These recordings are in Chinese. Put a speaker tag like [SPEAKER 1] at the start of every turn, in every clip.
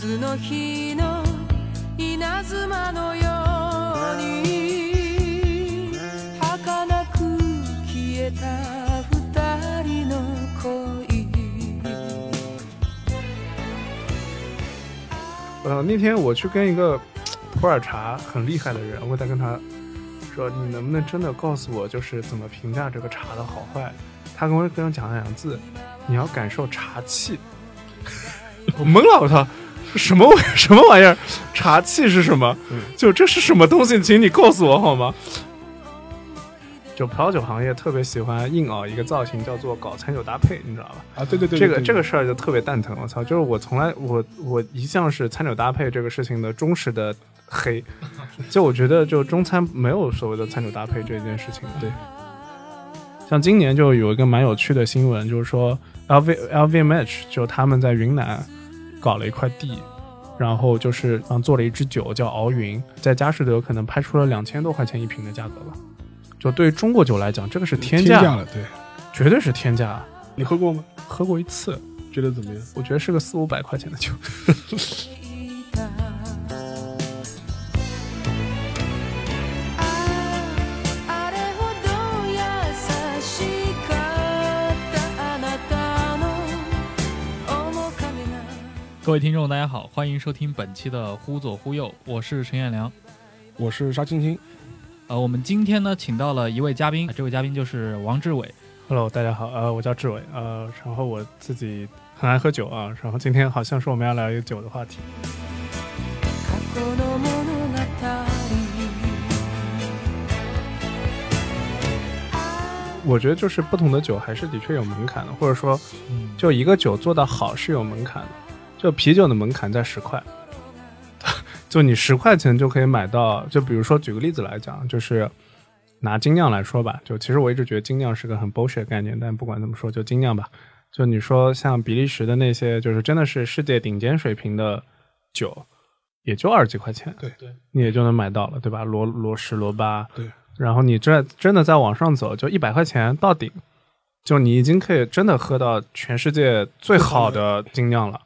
[SPEAKER 1] 夏の日の稲妻のように儚く消えた二人の恋
[SPEAKER 2] 呃，那天我去跟一个普洱茶很厉害的人，我在跟他说，你能不能真的告诉我，就是怎么评价这个茶的好坏？他跟我跟我讲了两个字，你要感受茶气。我懵了，我操， 什么玩 什么玩意儿？茶器是什么？就这是什么东西？请你告诉我好吗？就葡萄酒行业特别喜欢硬熬一个造型，叫做搞餐酒搭配，你知道吧？
[SPEAKER 3] 啊，对对对，
[SPEAKER 2] 这个
[SPEAKER 3] 对
[SPEAKER 2] 这个事儿就特别蛋疼，我操！就是我从来我我一向是餐酒搭配这个事情的忠实的黑，就我觉得就中餐没有所谓的餐酒搭配这件事情。
[SPEAKER 3] 对，
[SPEAKER 2] 像今年就有一个蛮有趣的新闻，就是说 LV LVMH 就他们在云南搞了一块地。然后就是嗯做了一支酒叫敖云，在佳士得可能拍出了两千多块钱一瓶的价格吧，就对于中国酒来讲，这个是天价，
[SPEAKER 3] 天价了，对，
[SPEAKER 2] 绝对是天价。
[SPEAKER 3] 你喝过吗？
[SPEAKER 2] 喝过一次，
[SPEAKER 3] 觉得怎么样？
[SPEAKER 2] 我觉得是个四五百块钱的酒。
[SPEAKER 4] 各位听众，大家好，欢迎收听本期的《忽左忽右》，我是陈彦良。
[SPEAKER 3] 我是沙青青，
[SPEAKER 4] 呃，我们今天呢，请到了一位嘉宾，这位嘉宾就是王志伟。
[SPEAKER 2] Hello，大家好，呃，我叫志伟，呃，然后我自己很爱喝酒啊，然后今天好像是我们要聊一个酒的话题。我觉得就是不同的酒还是的确有门槛的，或者说
[SPEAKER 4] 嗯，
[SPEAKER 2] 就一个酒做得好是有门槛的。就啤酒的门槛在十块，就你十块钱就可以买到。就比如说举个例子来讲，就是拿精酿来说吧，就其实我一直觉得精酿是个很 bullshit 的概念，但不管怎么说，就精酿吧。就你说像比利时的那些，就是真的是世界顶尖水平的酒，也就二十几块钱，
[SPEAKER 3] 对
[SPEAKER 4] 对，
[SPEAKER 2] 你也就能买到了，对吧？罗罗十、罗八，
[SPEAKER 3] 对。
[SPEAKER 2] 然后你这真的再往上走，就一百块钱到顶，就你已经可以真的喝到全世界最好的精酿了，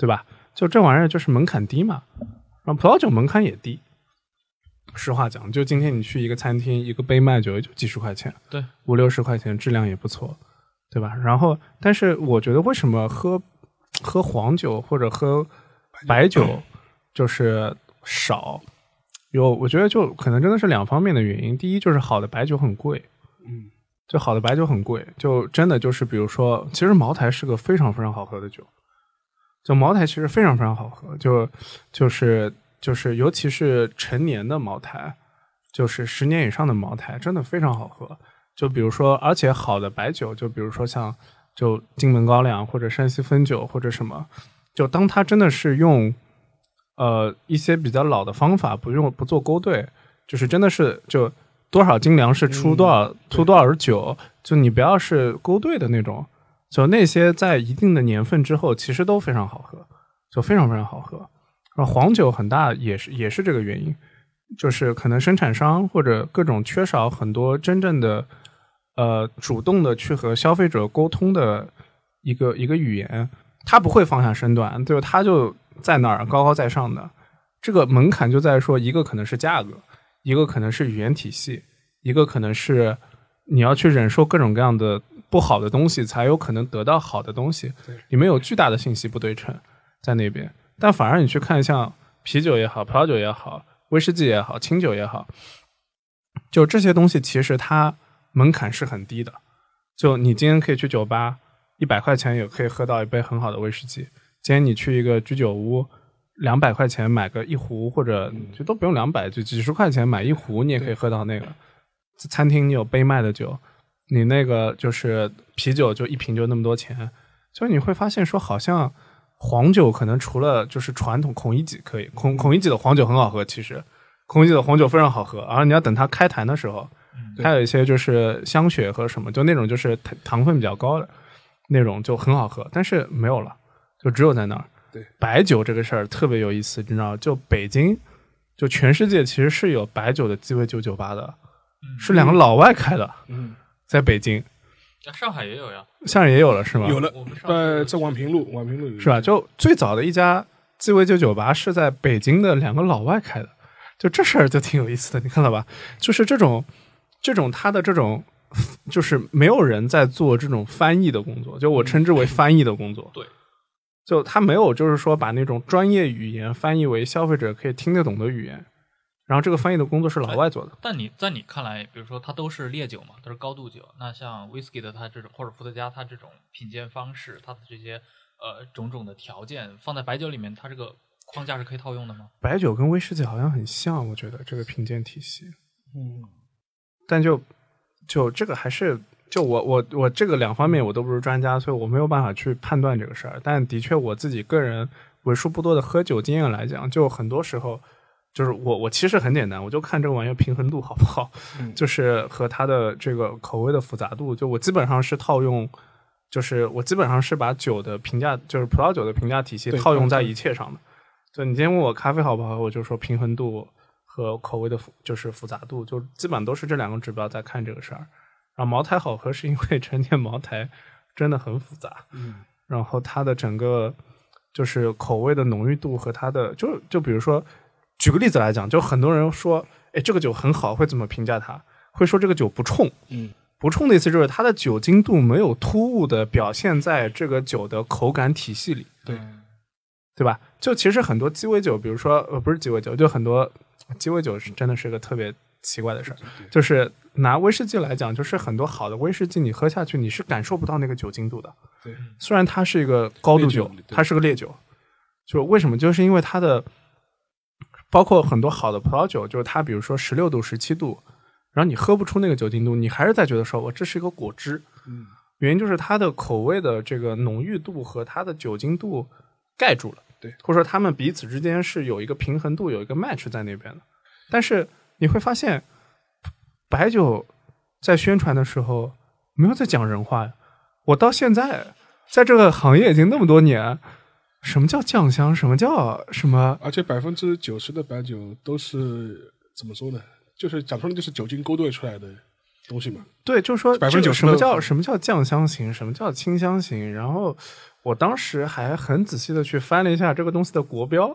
[SPEAKER 2] 对吧？就这玩意儿就是门槛低嘛，然后葡萄酒门槛也低。实话讲，就今天你去一个餐厅，一个杯卖酒也就几十块钱，
[SPEAKER 4] 对，
[SPEAKER 2] 五六十块钱，质量也不错，对吧？然后，但是我觉得为什么喝喝黄酒或者喝白酒 就是少？有，我觉得就可能真的是两方面的原因。第一就是好的白酒很贵，
[SPEAKER 3] 嗯，
[SPEAKER 2] 就好的白酒很贵，就真的就是比如说，其实茅台是个非常非常好喝的酒，就茅台其实非常非常好喝，就就是就是尤其是陈年的茅台，就是十年以上的茅台，真的非常好喝。就比如说，而且好的白酒，就比如说像就金门高粱或者山西汾酒或者什么，就当它真的是用呃一些比较老的方法，不用不做勾兑，就是真的是就多少斤粮食出多少、出多少酒，就你不要是勾兑的那种，就那些在一定的年份之后，其实都非常好喝，就非常非常好喝。然后黄酒很大也是也是这个原因，就是可能生产商或者各种缺少很多真正的呃主动的去和消费者沟通的一个一个语言，他不会放下身段，就是他就在那儿高高在上的。这个门槛就在说，一个可能是价格，一个可能是语言体系，一个可能是你要去忍受各种各样的不好的东西，才有可能得到好的东西
[SPEAKER 3] 对。
[SPEAKER 2] 里面有巨大的信息不对称在那边，但反而你去看像啤酒也好，葡萄酒也好，威士忌也好，清酒也好，就这些东西其实它门槛是很低的。就你今天可以去酒吧，一百块钱也可以喝到一杯很好的威士忌。今天你去一个居酒屋，两百块钱买个一壶，或者就都不用两百，就几十块钱买一壶，你也可以喝到那个。餐厅你有杯卖的酒，你那个就是啤酒，就一瓶就那么多钱，就你会发现说，好像黄酒可能除了就是传统孔乙己可以，孔孔乙己的黄酒很好喝，其实孔乙己的黄酒非常好喝，而你要等它开坛的时候，
[SPEAKER 3] 对。
[SPEAKER 2] 还有一些就是香雪和什么，就那种就是糖糖分比较高的那种就很好喝，但是没有了，就只有在那儿。
[SPEAKER 3] 对，
[SPEAKER 2] 白酒这个事儿特别有意思，你知道，就北京，就全世界其实是有白酒的鸡尾酒酒吧的，是两个老外开的，
[SPEAKER 3] 嗯，
[SPEAKER 2] 在北京，
[SPEAKER 4] 啊上海也有呀，
[SPEAKER 2] 上海也有了是吗？
[SPEAKER 3] 有了
[SPEAKER 4] 我们上海
[SPEAKER 3] 在在宛平路，宛平路
[SPEAKER 2] 是吧？就最早的一家鸡尾酒酒吧是在北京的两个老外开的，就这事儿就挺有意思的，你看到吧？就是这种这种他的这种，就是没有人在做这种翻译的工作，就我称之为翻译的工作。
[SPEAKER 4] 对，
[SPEAKER 2] 就他没有就是说把那种专业语言翻译为消费者可以听得懂的语言，然后这个翻译的工作是老外做的。
[SPEAKER 4] 但你在你看来，比如说它都是烈酒嘛，都是高度酒，那像 whisky 的它这种或者伏特加它这种品鉴方式，它的这些呃种种的条件放在白酒里面，它这个框架是可以套用的吗？
[SPEAKER 2] 白酒跟威士忌好像很像，我觉得这个品鉴体系。
[SPEAKER 3] 嗯，
[SPEAKER 2] 但就就这个还是就我我我这个两方面我都不是专家，所以我没有办法去判断这个事儿。但的确我自己个人为数不多的喝酒经验来讲，就很多时候就是我我其实很简单，我就看这个玩意儿平衡度好不好，
[SPEAKER 3] 嗯
[SPEAKER 2] 就是和它的这个口味的复杂度，就我基本上是套用。就是我基本上是把酒的评价，就是葡萄酒的评价体系套用在一切上的。就你今天问我咖啡好不好，我就说平衡度和口味的复就是复杂度，就基本上都是这两个指标在看这个事儿。然后茅台好喝是因为陈年茅台真的很复杂，
[SPEAKER 3] 嗯，
[SPEAKER 2] 然后它的整个就是口味的浓郁度和它的就就比如说举个例子来讲，就很多人说，哎，这个酒很好，会怎么评价它？会说这个酒不冲，
[SPEAKER 3] 嗯，
[SPEAKER 2] 不冲的意思就是它的酒精度没有突兀的表现在这个酒的口感体系里。
[SPEAKER 3] 对
[SPEAKER 4] 嗯
[SPEAKER 2] 对吧？就其实很多鸡尾酒，比如说呃，不是鸡尾酒，就很多鸡尾酒是真的是个特别奇怪的事儿。就是拿威士忌来讲，就是很多好的威士忌，你喝下去你是感受不到那个酒精度的。
[SPEAKER 3] 对，
[SPEAKER 2] 虽然它是一个高度酒
[SPEAKER 3] 酒，
[SPEAKER 2] 它是个烈酒，就为什么？就是因为它的包括很多好的葡萄酒，就是它比如说十六度、十七度，然后你喝不出那个酒精度，你还是在觉得说我这是一个果汁。
[SPEAKER 3] 嗯，
[SPEAKER 2] 原因就是它的口味的这个浓郁度和它的酒精度盖住了，
[SPEAKER 3] 对，
[SPEAKER 2] 或者说他们彼此之间是有一个平衡度，有一个 match 在那边的。但是你会发现，白酒在宣传的时候没有在讲人话呀。我到现在在这个行业已经那么多年，什么叫酱香？什么叫什么？
[SPEAKER 3] 而且百分之九十的白酒都是怎么说呢？就是讲出来就是酒精勾兑出来的东西嘛。
[SPEAKER 2] 对，就是说
[SPEAKER 3] 百
[SPEAKER 2] 分之九十什么叫什么叫酱香型，什么叫清香型。然后我当时还很仔细的去翻了一下这个东西的国标，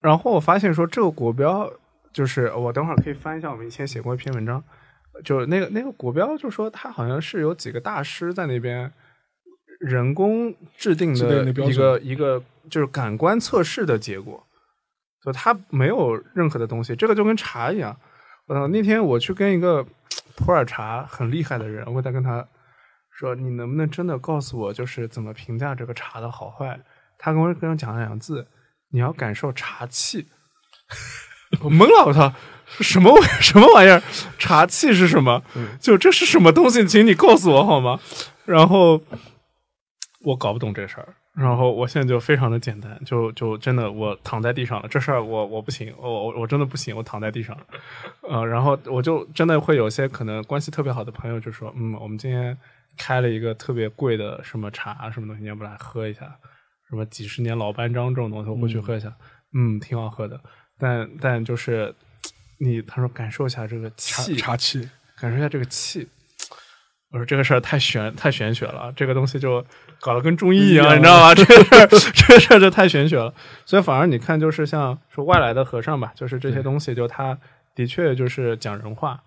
[SPEAKER 2] 然后我发现说这个国标就是我等会儿可以翻一下我们以前写过一篇文章，就是那个那个国标，就说它好像是有几个大师在那边人工制定的一个一个就是感官测试的结果，就它没有任何的东西，这个就跟茶一样。我操！那天我去跟一个普洱茶很厉害的人，我在跟他说：“你能不能真的告诉我，就是怎么评价这个茶的好坏？”他跟我跟我讲了两个字：“你要感受茶气。”我懵了，我操！什么 什么玩意儿？茶气是什么？就这是什么东西？请你告诉我好吗？然后我搞不懂这事儿，然后我现在就非常的简单，就就真的我躺在地上了，这事儿我我不行，我我我真的不行，我躺在地上了，呃，然后我就真的会有些可能关系特别好的朋友就说，嗯，我们今天开了一个特别贵的什么茶什么东西，你要不来喝一下？什么几十年老班章这种东西，我会去喝一下，嗯，挺好喝的，但但就是你他说感受一下这个气，
[SPEAKER 3] 茶气，
[SPEAKER 2] 感受一下这个气。我说这个事儿太玄太玄学了，这个东西就搞得跟中医一样，你知道吗？这个事儿这个事儿就太玄学了。所以反而你看，就是像说外来的和尚吧，就是这些东西，就他的确就是讲人话，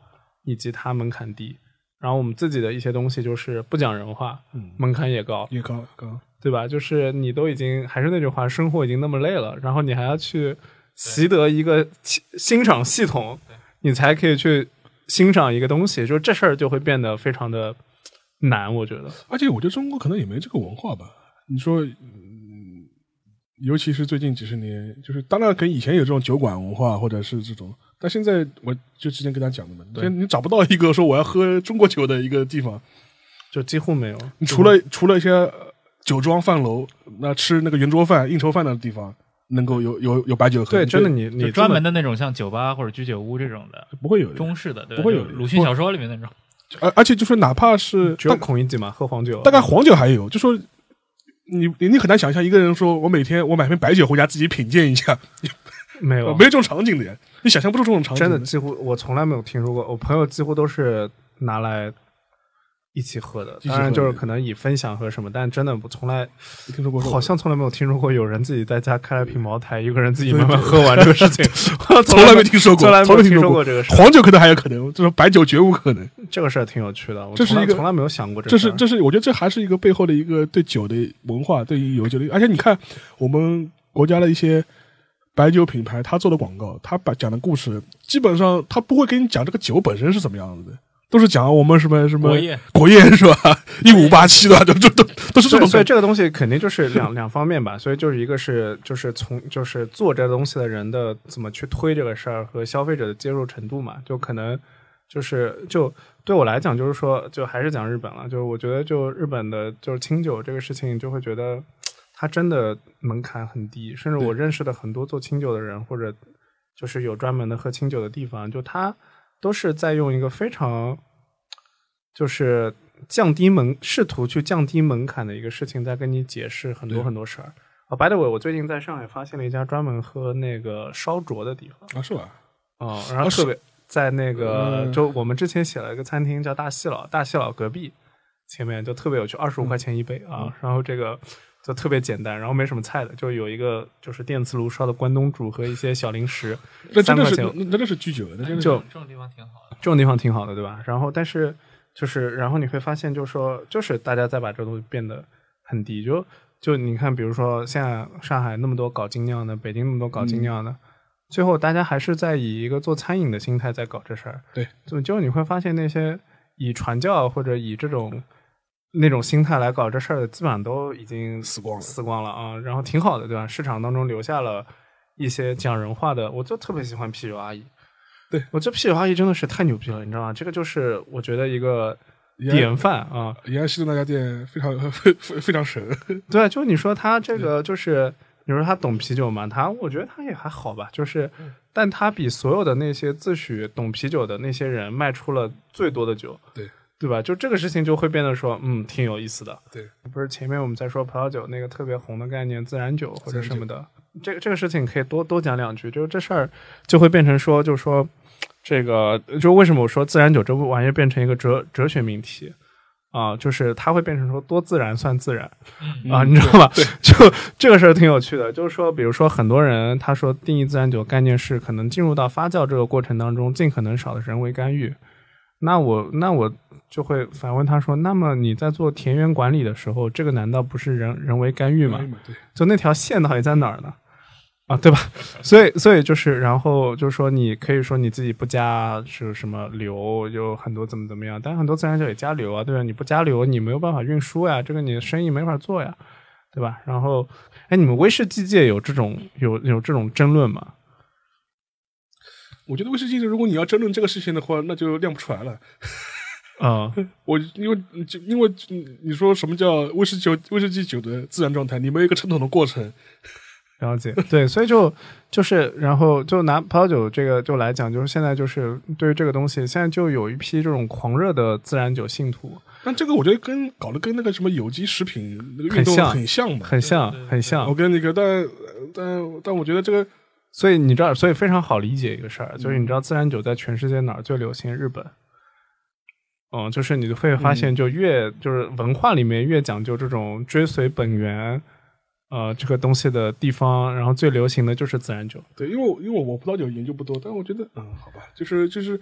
[SPEAKER 2] 以及他门槛低。然后我们自己的一些东西就是不讲人话，
[SPEAKER 3] 嗯，
[SPEAKER 2] 门槛也高，
[SPEAKER 3] 也高高，
[SPEAKER 2] 对吧？就是你都已经还是那句话，生活已经那么累了，然后你还要去习得一个欣欣赏系统，你才可以去欣赏一个东西，就这事儿就会变得非常的难，我觉得。
[SPEAKER 3] 而且我觉得中国可能也没这个文化吧。你说，嗯，尤其是最近几十年，就是当然跟以前有这种酒馆文化，或者是这种，但现在我就之前跟他讲的嘛，
[SPEAKER 2] 对
[SPEAKER 3] 现在你找不到一个说我要喝中国酒的一个地方，
[SPEAKER 2] 就几乎没有。
[SPEAKER 3] 你除了除了一些呃酒庄饭楼，那吃那个圆桌饭、应酬饭的地方，能够有有有白酒喝，
[SPEAKER 2] 对，真的你你
[SPEAKER 4] 专门
[SPEAKER 2] 的
[SPEAKER 4] 的那种像酒吧或者居酒屋这种的
[SPEAKER 3] 不会有。
[SPEAKER 4] 中式的，对
[SPEAKER 3] 不会有
[SPEAKER 4] 鲁迅小说里面那种。
[SPEAKER 3] 而而且就是哪怕是
[SPEAKER 2] 只有孔乙己嘛，喝黄酒，
[SPEAKER 3] 大概黄酒还有，就说你你你很难想象一个人说我每天我买瓶白酒回家自己品鉴一下，
[SPEAKER 2] 没有
[SPEAKER 3] 没有这种场景的呀，你想象不出这种场景
[SPEAKER 2] 真的几乎我从来没有听说过，我朋友几乎都是拿来一起喝的，
[SPEAKER 3] 起
[SPEAKER 2] 当然就是可能以分享和什么，但真的我从来
[SPEAKER 3] 没听说过，
[SPEAKER 2] 好像从来没有听说过有人自己在家开了瓶茅台，一个人自己慢慢喝完这个事情，
[SPEAKER 3] 从来没听说过，
[SPEAKER 2] 从来没听说过这个事，
[SPEAKER 3] 黄酒可能还有可能，就是白酒绝无可能。
[SPEAKER 2] 这个事儿挺有趣的，我
[SPEAKER 3] 这是一个
[SPEAKER 2] 从来没有想过
[SPEAKER 3] 这
[SPEAKER 2] 事儿。
[SPEAKER 3] 是这是，我觉得这还是一个背后的一个对酒的文化，对于有酒的，而且你看我们国家的一些白酒品牌，他做的广告，他把讲的故事，基本上他不会跟你讲这个酒本身是怎么样子的，都是讲我们什么什么
[SPEAKER 4] 国宴
[SPEAKER 3] 国宴 是吧？一五八七的，就就都都是这种。
[SPEAKER 2] 所以这个东西肯定就是两两方面吧，所以就是一个是就是从就是做这东西的人的怎么去推这个事儿和消费者的接受程度嘛，就可能就是就对我来讲就是说就还是讲日本了，就是我觉得就日本的就是清酒这个事情就会觉得它真的门槛很低，甚至我认识的很多做清酒的人或者就是有专门的喝清酒的地方，就他都是在用一个非常就是降低门，试图去降低门槛的一个事情，在跟你解释很多很多事儿。啊、b y the way，我最近在上海发现了一家专门喝那个烧灼的地方，
[SPEAKER 3] 啊，是吧？
[SPEAKER 2] 哦、然后
[SPEAKER 3] 啊
[SPEAKER 2] 特别在那个、
[SPEAKER 3] 嗯
[SPEAKER 2] 就我们之前写了一个餐厅叫大西老，大西老隔壁前面就特别有趣，二十五块钱一杯啊，然后这个就特别简单，然后没什么菜的，就有一个就是电磁炉烧的关东煮和一些小零食，
[SPEAKER 3] 那真的是那那真的是居酒，那真的
[SPEAKER 2] 就是
[SPEAKER 4] 这种地方挺好的。
[SPEAKER 2] 这种地方挺好的，对吧？然后，但是就是，然后你会发现，就是说，就是大家在把这东西变得很低，就就你看，比如说现在上海那么多搞精酿的，北京那么多搞精酿的，
[SPEAKER 3] 嗯
[SPEAKER 2] 最后大家还是在以一个做餐饮的心态在搞这事儿。
[SPEAKER 3] 对，
[SPEAKER 2] 就就你会发现那些以传教或者以这种那种心态来搞这事儿的，基本上都已经
[SPEAKER 3] 死光了
[SPEAKER 2] 死光了啊。然后挺好的，对吧？市场当中留下了一些讲人话的，我就特别喜欢啤酒阿姨。
[SPEAKER 3] 对
[SPEAKER 2] 我这啤酒阿姨真的是太牛逼了，你知道吗？这个就是我觉得一个典范啊。
[SPEAKER 3] 延安西路那家店非常 非非非常神，
[SPEAKER 2] 对，就你说他这个 就是，你说他懂啤酒吗？他我觉得他也还好吧，就是，但他比所有的那些自诩懂啤酒的那些人卖出了最多的酒，
[SPEAKER 3] 对
[SPEAKER 2] 对吧？就这个事情就会变得说，嗯，挺有意思的。
[SPEAKER 3] 对，
[SPEAKER 2] 不是前面我们在说葡萄酒那个特别红的概念，自然酒或者什么的，这个这个事情可以多多讲两句。就是这事儿就会变成说，就说这个，就为什么我说自然酒这玩意儿变成一个哲哲学命题啊？就是它会变成说多自然算自然。
[SPEAKER 4] 嗯，
[SPEAKER 2] 啊，你知道吧？就这个事儿挺有趣的，就是说，比如说很多人他说定义自然酒概念是可能进入到发酵这个过程当中尽可能少的人为干预。那我那我就会反问他说，那么你在做田园管理的时候，这个难道不是人人为干预吗？就那条线到底在哪儿呢？啊，对吧？所以，所以就是，然后就是说，你可以说你自己不加是什么流，有很多怎么怎么样，但很多自然界也加流啊，对吧？你不加流，你没有办法运输呀，这个你的生意没法做呀，对吧？然后，哎，你们威士忌界有这种有有这种争论吗？
[SPEAKER 3] 我觉得威士忌，如果你要争论这个事情的话，那就亮不出来了。
[SPEAKER 2] 啊、
[SPEAKER 3] 我因为就因为嗯你说什么叫威士酒威士忌酒的自然状态，你没有一个传统的过程，
[SPEAKER 2] 了解，对，所以就就是，然后就拿葡萄酒这个就来讲，就是现在就是对于这个东西，现在就有一批这种狂热的自然酒信徒，
[SPEAKER 3] 但这个我觉得跟搞得跟那个什么有机食品那个运动
[SPEAKER 2] 很像
[SPEAKER 3] 很像
[SPEAKER 2] 很像
[SPEAKER 3] 我。跟那个，但但但我觉得这个
[SPEAKER 2] 所以你知道，所以非常好理解一个事儿，就是你知道自然酒在全世界哪儿最流行？日本。嗯，就是你会发现，就越、就是文化里面越讲究这种追随本源，呃，这个东西的地方，然后最流行的就是自然酒。
[SPEAKER 3] 对，因为我因为我葡萄酒研究不多，但我觉得嗯，好吧，就是就是，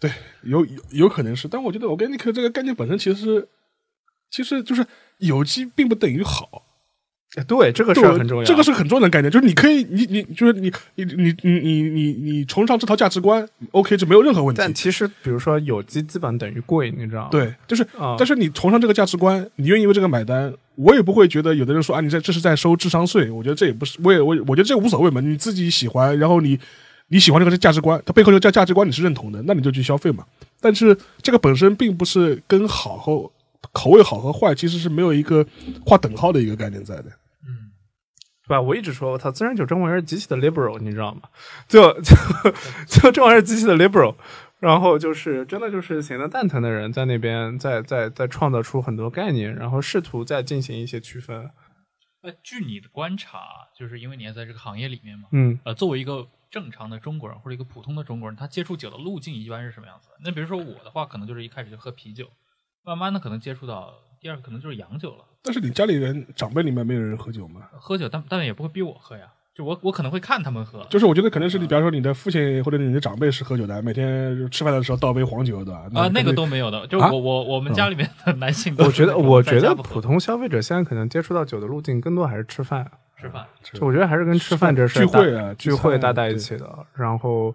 [SPEAKER 3] 对，有有有可能是，但我觉得 organic 这个概念本身其实其实就是有机并不等于好，
[SPEAKER 2] 哎对，这个事
[SPEAKER 3] 对
[SPEAKER 2] 儿很重要。
[SPEAKER 3] 这个是很重要的概念，就是你可以，你你就是你你你你你你你崇尚这套价值观，OK，这没有任何问题。
[SPEAKER 2] 但其实，比如说有机基本等于贵，你知道吗？
[SPEAKER 3] 对，就是，
[SPEAKER 2] 啊
[SPEAKER 3] 但是你崇尚这个价值观，你愿意为这个买单，我也不会觉得有的人说啊，你这这是在收智商税，我觉得这也不是，我也我我觉得这个无所谓嘛，你自己喜欢，然后你你喜欢这个价值观，它背后这个价价值观你是认同的，那你就去消费嘛。但是这个本身并不是跟好和口味好和坏其实是没有一个划等号的一个概念在的。
[SPEAKER 4] 嗯，
[SPEAKER 2] 对吧？我一直说，我操，自然酒这玩意儿极其的 liberal，你知道吗？就 就就这玩意儿极其的 liberal，然后就是真的就是闲得蛋疼的人在那边在在在创造出很多概念，然后试图再进行一些区分。
[SPEAKER 4] 呃，据你的观察，就是因为你也在这个行业里面嘛，
[SPEAKER 2] 嗯，
[SPEAKER 4] 呃，作为一个正常的中国人或者一个普通的中国人，他接触酒的路径一般是什么样子的？那比如说我的话，可能就是一开始就喝啤酒，慢慢的可能接触到第二个可能就是洋酒了。
[SPEAKER 3] 但是你家里人长辈里面没有人喝酒吗？
[SPEAKER 4] 喝酒，但但也不会逼我喝呀，就我我可能会看他们喝，
[SPEAKER 3] 就是我觉得可能是你，比方说你的父亲或者你的长辈是喝酒的，每天吃饭的时候倒杯黄酒对吧
[SPEAKER 4] 啊，那个都没有的，就
[SPEAKER 3] 啊
[SPEAKER 4] 我我我们家里面的男性
[SPEAKER 2] 我觉得，我觉得普通消费者现在可能接触到酒的路径更多还是吃饭，
[SPEAKER 4] 吃饭，
[SPEAKER 2] 就我觉得还是跟吃饭这事儿
[SPEAKER 3] 聚会啊聚
[SPEAKER 2] 会搭在一起的。然后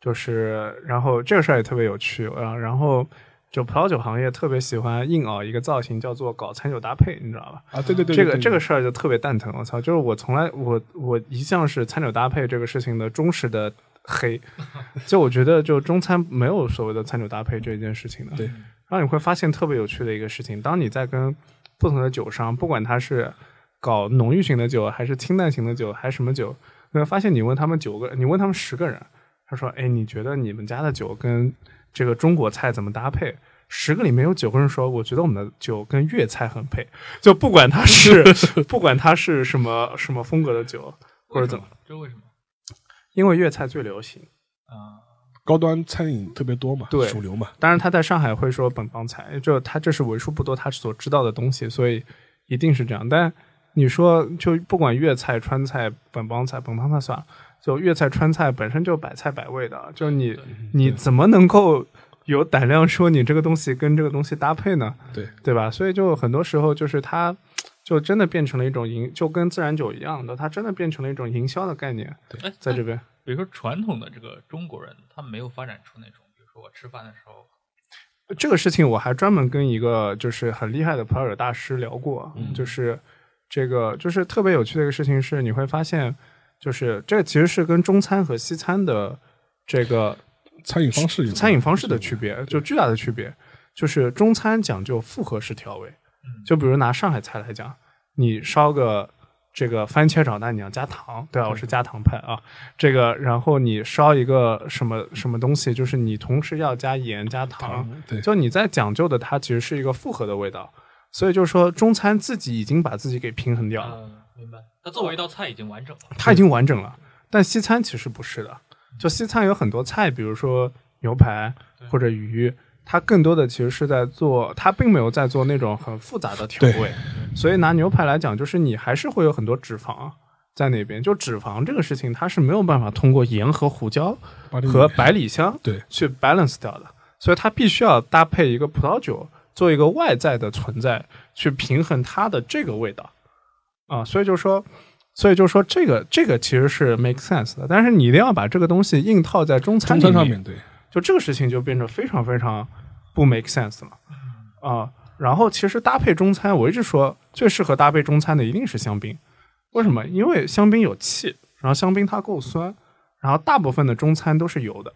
[SPEAKER 2] 就是，然后这个事儿也特别有趣啊。然后就葡萄酒行业特别喜欢硬熬一个造型，叫做搞餐酒搭配，你知道吧？
[SPEAKER 3] 啊，对对对，
[SPEAKER 2] 这个这个事儿就特别蛋疼，我操！就是我从来我我一向是餐酒搭配这个事情的忠实的黑，就我觉得就中餐没有所谓的餐酒搭配这件事情的。
[SPEAKER 3] 对
[SPEAKER 2] 然后你会发现特别有趣的一个事情，当你在跟不同的酒商，不管他是搞浓郁型的酒，还是清淡型的酒，还是什么酒，你会发现你问他们九个，你问他们十个人，他说：“哎，你觉得你们家的酒跟这个中国菜怎么搭配？”十个里面有九个人说：“我觉得我们的酒跟粤菜很配。”就不管它是 不管它是什么什么风格的酒，或者怎么，？
[SPEAKER 4] 这为什么？
[SPEAKER 2] 因为粤菜最流行。
[SPEAKER 4] 啊、
[SPEAKER 3] 高端餐饮特别多嘛，
[SPEAKER 2] 对
[SPEAKER 3] 主流嘛，
[SPEAKER 2] 当然，他在上海会说本帮菜，就他这是为数不多他所知道的东西，所以一定是这样。但你说，就不管粤菜、川菜、本帮菜，本帮菜算了，就粤菜、川菜本身就百菜百味的，就你你怎么能够有胆量说你这个东西跟这个东西搭配呢？
[SPEAKER 3] 对
[SPEAKER 2] 对吧？所以就很多时候就是它就真的变成了一种营，就跟自然酒一样的，它真的变成了一种营销的概念，
[SPEAKER 4] 对，
[SPEAKER 2] 在这边。
[SPEAKER 4] 比如说传统的这个中国人，他没有发展出那种，比如说我吃饭的时候，
[SPEAKER 2] 这个事情我还专门跟一个就是很厉害的葡萄酒大师聊过，就是这个就是特别有趣的一个事情是，你会发现，就是这其实是跟中餐和西餐的这个
[SPEAKER 3] 餐饮方式有
[SPEAKER 2] 餐饮方式的区别，就巨大的区别。就是中餐讲究复合式调味，就比如拿上海菜来讲，你烧个这个番茄炒蛋，你要加糖，对吧？我是加糖派啊。这个，然后你烧一个什么什么东西，就是你同时要加盐加糖，
[SPEAKER 3] 糖，对，
[SPEAKER 2] 就你在讲究的，它其实是一个复合的味道。所以就是说，中餐自己已经把自己给平衡掉了，
[SPEAKER 4] 嗯，明白。它作为一道菜已经完整了。
[SPEAKER 2] 它已经完整了。但西餐其实不是的，就西餐有很多菜，比如说牛排或者鱼，它更多的其实是在做，它并没有在做那种很复杂的调味。所以拿牛排来讲，就是你还是会有很多脂肪在那边。就脂肪这个事情，它是没有办法通过盐和胡椒和百里香
[SPEAKER 3] 对
[SPEAKER 2] 去 balance 掉的，所以它必须要搭配一个葡萄酒做一个外在的存在，去平衡它的这个味道啊。所以就说，所以就说这个这个其实是 make sense 的，但是你一定要把这个东西硬套在中餐
[SPEAKER 3] 上面，对，
[SPEAKER 2] 就这个事情就变得非常非常不 make sense 了啊。然后其实搭配中餐，我一直说最适合搭配中餐的一定是香槟，为什么？因为香槟有气，然后香槟它够酸，然后大部分的中餐都是油的。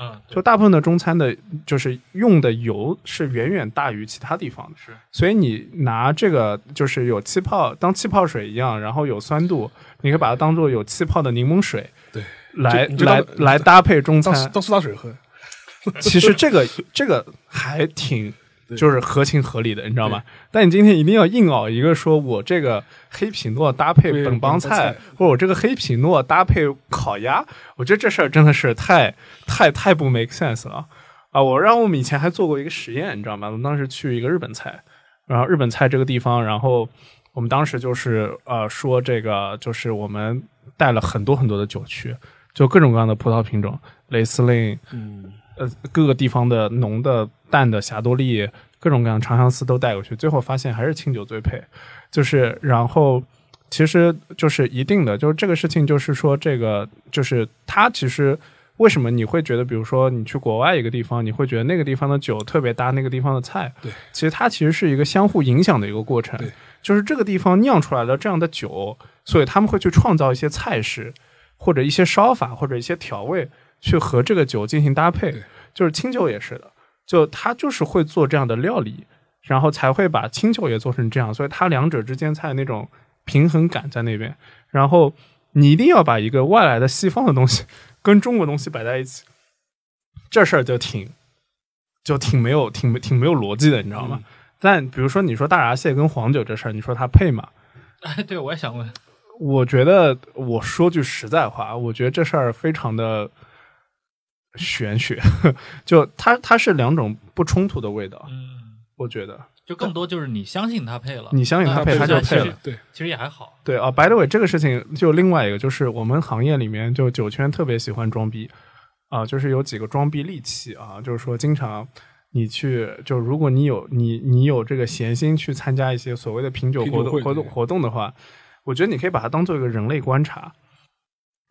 [SPEAKER 4] 嗯，
[SPEAKER 2] 就大部分的中餐的，就是用的油是远远大于其他地方的，
[SPEAKER 4] 是。
[SPEAKER 2] 所以你拿这个就是有气泡，当气泡水一样，然后有酸度，你可以把它当做有气泡的柠檬水，
[SPEAKER 3] 对，
[SPEAKER 2] 来来来搭配中餐。
[SPEAKER 3] 当苏打水喝，
[SPEAKER 2] 其实这个这个还挺
[SPEAKER 3] 对
[SPEAKER 2] 就是合情合理的，你知道吗？但你今天一定要硬熬一个，说我这个黑皮诺搭配本帮菜
[SPEAKER 3] 菜，
[SPEAKER 2] 或者我这个黑皮诺搭配烤鸭，我觉得这事儿真的是太太太不 make sense 了啊！我让我们以前还做过一个实验，你知道吗？我们当时去一个日本菜，然后日本菜这个地方，然后我们当时就是呃说这个就是我们带了很多很多的酒去，就各种各样的葡萄品种，雷司令。
[SPEAKER 3] 嗯，
[SPEAKER 2] 呃各个地方的浓的、淡的霞多丽，各种各样长相思都带过去，最后发现还是清酒最配。就是然后其实就是一定的，就是这个事情，就是说这个就是它其实。为什么你会觉得，比如说你去国外一个地方，你会觉得那个地方的酒特别搭那个地方的菜？
[SPEAKER 3] 对，
[SPEAKER 2] 其实它其实是一个相互影响的一个过程
[SPEAKER 3] 对。
[SPEAKER 2] 就是这个地方酿出来了这样的酒，所以他们会去创造一些菜式，或者一些烧法，或者一些调味，去和这个酒进行搭配。就是清酒也是的，就他就是会做这样的料理，然后才会把清酒也做成这样，所以它两者之间才有那种平衡感在那边。然后你一定要把一个外来的西方的东西跟中国东西摆在一起，这事儿就挺就挺没有挺没挺没有逻辑的，你知道吗？但比如说你说大闸蟹跟黄酒这事儿，你说它配吗？
[SPEAKER 4] 哎，对，我也想问，
[SPEAKER 2] 我觉得我说句实在话，我觉得这事儿非常的玄学，就它它是两种不冲突的味道，
[SPEAKER 4] 嗯，
[SPEAKER 2] 我觉得。
[SPEAKER 4] 就更多就是你相信它配了，
[SPEAKER 2] 你相信它配
[SPEAKER 4] 那
[SPEAKER 2] 它就配了
[SPEAKER 3] 对，
[SPEAKER 4] 其实也还好。
[SPEAKER 2] 对啊，by the way，这个事情就另外一个，就是我们行业里面就酒圈特别喜欢装逼啊，就是有几个装逼利器啊，就是说经常你去，就如果你有你你有这个闲心去参加一些所谓的品酒活动活动活动的话，我觉得你可以把它当做一个人类观察，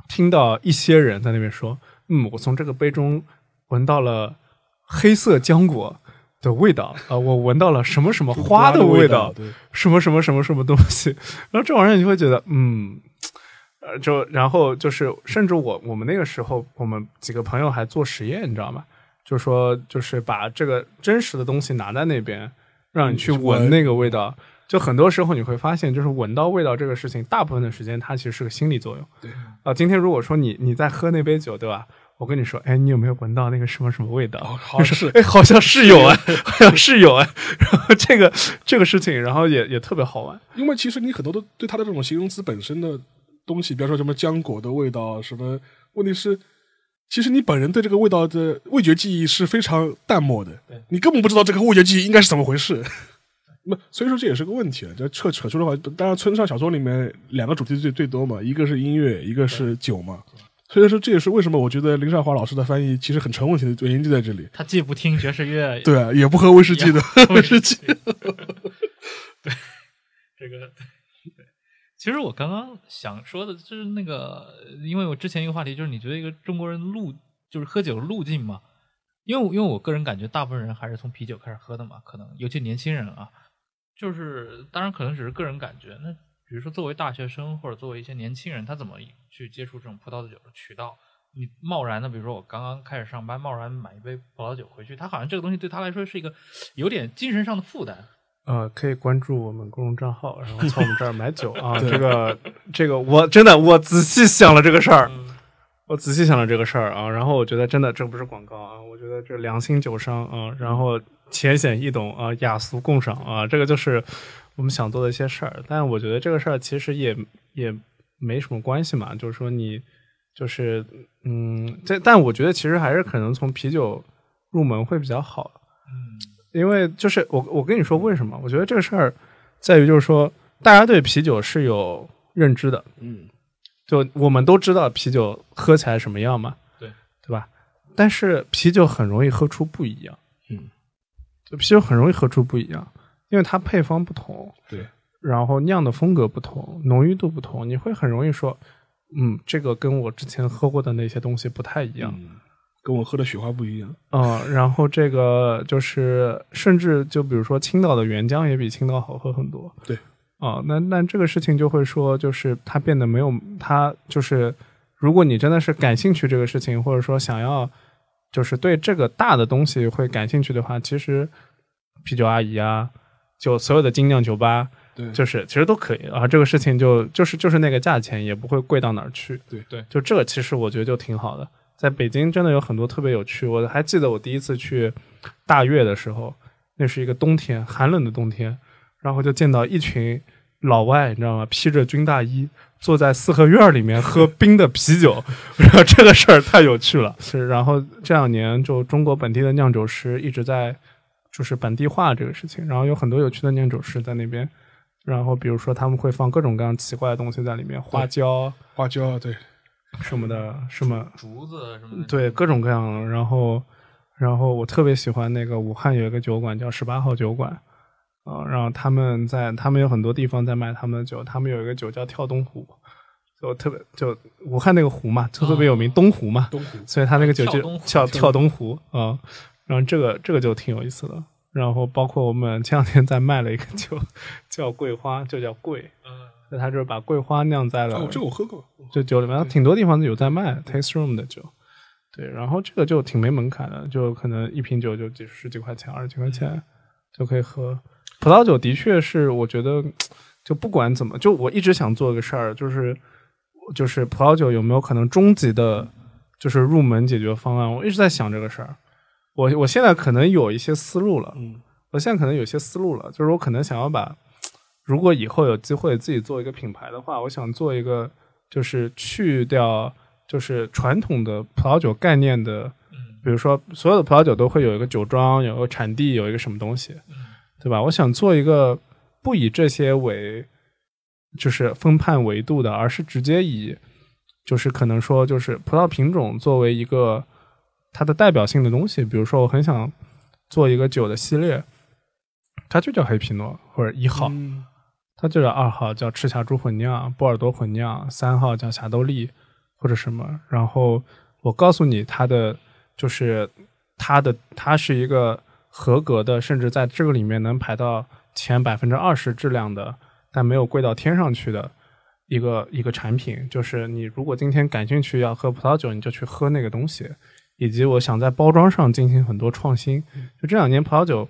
[SPEAKER 2] 听到一些人在那边说，嗯，我从这个杯中闻到了黑色浆果。的味道啊、我闻到了什么什么花的
[SPEAKER 3] 味
[SPEAKER 2] 味道，
[SPEAKER 3] 对，
[SPEAKER 2] 什么什么什么什么东西，然后这玩意儿你就会觉得，嗯，呃，就然后就是，甚至我我们那个时候，我们几个朋友还做实验，你知道吗？就说就是把这个真实的东西拿在那边，让你去
[SPEAKER 3] 闻
[SPEAKER 2] 那个味道。就很多时候你会发现，就是闻到味道这个事情，大部分的时间它其实是个心理作用。
[SPEAKER 3] 对
[SPEAKER 2] 啊、今天如果说你你在喝那杯酒，对吧？我跟你说，哎，你有没有闻到那个什么什么味道？
[SPEAKER 3] 哦好像是
[SPEAKER 2] 哎，好像是有哎，好像是有哎。然后这个这个事情，然后也也特别好玩。
[SPEAKER 3] 因为其实你很多都对它的这种形容词本身的东西，比方说什么浆果的味道，什么问题是，其实你本人对这个味道的味觉记忆是非常淡漠的
[SPEAKER 4] 对，
[SPEAKER 3] 你根本不知道这个味觉记忆应该是怎么回事。那所以说这也是个问题啊。这扯扯出的话，当然村上小说里面两个主题最最多嘛，一个是音乐，一个是酒嘛。所以说这也是为什么我觉得林少华老师的翻译其实很成问题的原因就在这里。
[SPEAKER 4] 他既不听爵士乐，
[SPEAKER 3] 对啊，也不喝威士忌的 威士忌。
[SPEAKER 4] 对这个对，其实我刚刚想说的就是那个，因为我之前一个话题就是你觉得一个中国人路就是喝酒路径嘛？因为因为我个人感觉大部分人还是从啤酒开始喝的嘛，可能尤其年轻人啊，就是当然可能只是个人感觉。那比如说作为大学生或者作为一些年轻人，他怎么去接触这种葡萄酒的渠道？你贸然的，比如说我刚刚开始上班，贸然买一杯葡萄酒回去，他好像这个东西对他来说是一个有点精神上的负担。
[SPEAKER 2] 呃，可以关注我们公众账号，然后从我们这儿买酒啊。这个这个，我真的我仔细想了这个事儿，我仔细想了这个事儿啊。然后我觉得真的这不是广告啊，我觉得这良心酒商啊，然后浅显易懂啊，雅俗共赏啊，这个就是我们想做的一些事儿。但我觉得这个事儿其实也也没什么关系嘛，就是说你就是嗯，这但我觉得其实还是可能从啤酒入门会比较好。
[SPEAKER 4] 嗯
[SPEAKER 2] 因为就是我我跟你说为什么？我觉得这个事儿在于就是说，大家对啤酒是有认知的，
[SPEAKER 3] 嗯，
[SPEAKER 2] 就我们都知道啤酒喝起来什么样嘛，
[SPEAKER 4] 对
[SPEAKER 2] 对吧？但是啤酒很容易喝出不一样，啤酒很容易喝出不一样，因为它配方不同，
[SPEAKER 3] 对，
[SPEAKER 2] 然后酿的风格不同，浓郁度不同，你会很容易说，嗯，这个跟我之前喝过的那些东西不太一样，
[SPEAKER 3] 嗯，跟我喝的雪花不一样。
[SPEAKER 2] 嗯，然后这个就是，甚至就比如说青岛的原浆也比青岛好喝很多。
[SPEAKER 3] 对，
[SPEAKER 2] 啊、那那这个事情就会说，就是它变得没有它，就是如果你真的是感兴趣这个事情，或者说想要就是对这个大的东西会感兴趣的话，其实啤酒阿姨啊，就所有的精酿酒吧，
[SPEAKER 3] 对，
[SPEAKER 2] 就是其实都可以啊。这个事情就就是就是那个价钱，也不会贵到哪儿去。
[SPEAKER 3] 对
[SPEAKER 4] 对
[SPEAKER 2] 就这个其实我觉得就挺好的。在北京真的有很多特别有趣，我还记得我第一次去大悦的时候，那是一个冬天，寒冷的冬天，然后就见到一群老外，你知道吗？披着军大衣。坐在四合院里面喝冰的啤酒，然后这个事儿太有趣了。是，然后这两年就中国本地的酿酒师一直在就是本地化这个事情，然后有很多有趣的酿酒师在那边，然后比如说他们会放各种各样奇怪的东西在里面，花椒
[SPEAKER 3] 花椒，对，
[SPEAKER 2] 什么的，什么
[SPEAKER 4] 竹子什么的，
[SPEAKER 2] 对各种各样的。然后，然后我特别喜欢那个武汉有一个酒馆叫十八号酒馆。啊、然后他们在他们有很多地方在卖他们的酒，他们有一个酒叫跳东湖，就特别就武汉那个湖嘛，就特别有名，
[SPEAKER 4] 哦
[SPEAKER 2] 东湖嘛，
[SPEAKER 3] 东湖，
[SPEAKER 2] 所以他那个酒就叫
[SPEAKER 3] 跳
[SPEAKER 2] 跳东湖啊、然后这个这个就挺有意思的。然后包括我们前两天在卖了一个酒，叫桂花，就叫桂，
[SPEAKER 4] 嗯，
[SPEAKER 2] 那他就是把桂花酿在了
[SPEAKER 3] 哦，这我喝过。
[SPEAKER 2] 这酒里面，挺多地方有在卖 taste room 的酒。对，然后这个就挺没门槛的，就可能一瓶酒就几十几块钱、二十几块钱就可以喝。葡萄酒的确是，我觉得就不管怎么，就我一直想做一个事儿，就是就是葡萄酒有没有可能终极的，就是入门解决方案？我一直在想这个事儿。我我现在可能有一些思路了，
[SPEAKER 3] 嗯，
[SPEAKER 2] 我现在可能有些思路了，就是我可能想要把如果以后有机会自己做一个品牌的话，我想做一个就是去掉就是传统的葡萄酒概念的，
[SPEAKER 4] 嗯
[SPEAKER 2] 比如说所有的葡萄酒都会有一个酒庄，有个产地，有一个什么东西，对吧？我想做一个不以这些为就是分判维度的，而是直接以就是可能说就是葡萄品种作为一个它的代表性的东西。比如说，我很想做一个酒的系列，它就叫黑皮诺或者一号，
[SPEAKER 3] 嗯
[SPEAKER 2] 它就叫二号叫赤霞珠混酿、波尔多混酿，三号叫霞多丽或者什么。然后我告诉你，它的就是它的它是一个合格的，甚至在这个里面能排到前百分之二十质量的，但没有贵到天上去的一个一个产品。就是你如果今天感兴趣要喝葡萄酒，你就去喝那个东西。以及我想在包装上进行很多创新。就这两年葡萄酒